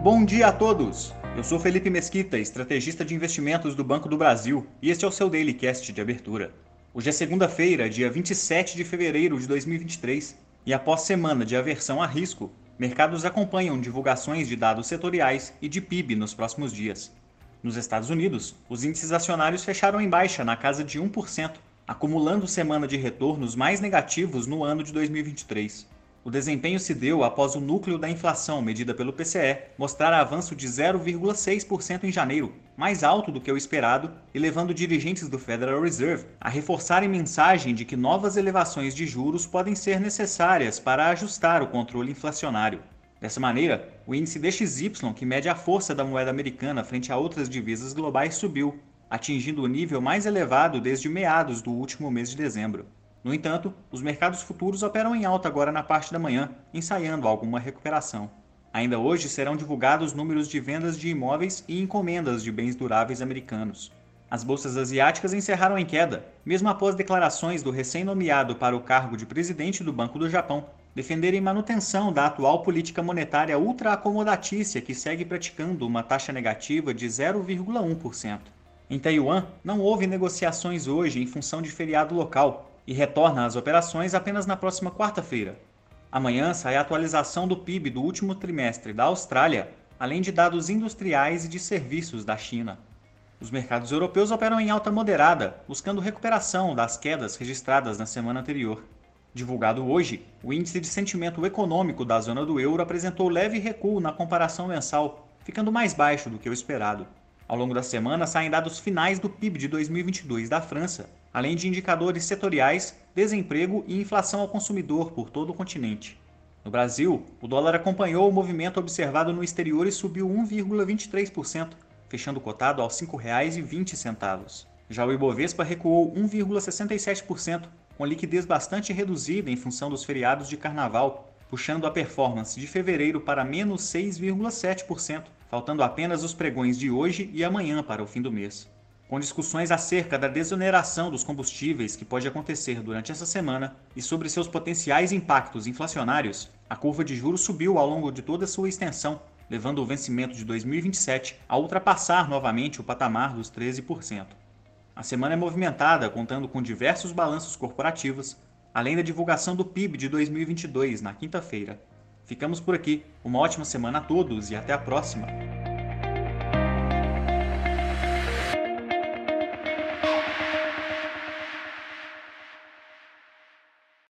Bom dia a todos! Eu sou Felipe Mesquita, estrategista de investimentos do Banco do Brasil, e este é o seu Daily Cast de abertura. Hoje é segunda-feira, dia 27 de fevereiro de 2023, e após semana de aversão a risco, mercados acompanham divulgações de dados setoriais e de PIB nos próximos dias. Nos Estados Unidos, os índices acionários fecharam em baixa na casa de 1%, acumulando semana de retornos mais negativos no ano de 2023. O desempenho se deu após o núcleo da inflação medida pelo PCE mostrar avanço de 0,6% em janeiro, mais alto do que o esperado, e levando dirigentes do Federal Reserve a reforçarem mensagem de que novas elevações de juros podem ser necessárias para ajustar o controle inflacionário. Dessa maneira, o índice DXY, que mede a força da moeda americana frente a outras divisas globais, subiu, atingindo o nível mais elevado desde meados do último mês de dezembro. No entanto, os mercados futuros operam em alta agora na parte da manhã, ensaiando alguma recuperação. Ainda hoje serão divulgados números de vendas de imóveis e encomendas de bens duráveis americanos. As bolsas asiáticas encerraram em queda, mesmo após declarações do recém-nomeado para o cargo de presidente do Banco do Japão defenderem manutenção da atual política monetária ultra-acomodatícia que segue praticando uma taxa negativa de 0,1%. Em Taiwan, não houve negociações hoje em função de feriado local e retorna às operações apenas na próxima quarta-feira. Amanhã sai a atualização do PIB do último trimestre da Austrália, além de dados industriais e de serviços da China. Os mercados europeus operam em alta moderada, buscando recuperação das quedas registradas na semana anterior. Divulgado hoje, o índice de sentimento econômico da zona do euro apresentou leve recuo na comparação mensal, ficando mais baixo do que o esperado. Ao longo da semana saem dados finais do PIB de 2022 da França, além de indicadores setoriais, desemprego e inflação ao consumidor por todo o continente. No Brasil, o dólar acompanhou o movimento observado no exterior e subiu 1,23%, fechando cotado aos R$ 5,20. Já o Ibovespa recuou 1,67%, com liquidez bastante reduzida em função dos feriados de carnaval, puxando a performance de fevereiro para menos 6,7%, faltando apenas os pregões de hoje e amanhã para o fim do mês. Com discussões acerca da desoneração dos combustíveis que pode acontecer durante essa semana e sobre seus potenciais impactos inflacionários, a curva de juros subiu ao longo de toda sua extensão, levando o vencimento de 2027 a ultrapassar novamente o patamar dos 13%. A semana é movimentada, contando com diversos balanços corporativos, além da divulgação do PIB de 2022 na quinta-feira. Ficamos por aqui. Uma ótima semana a todos e até a próxima!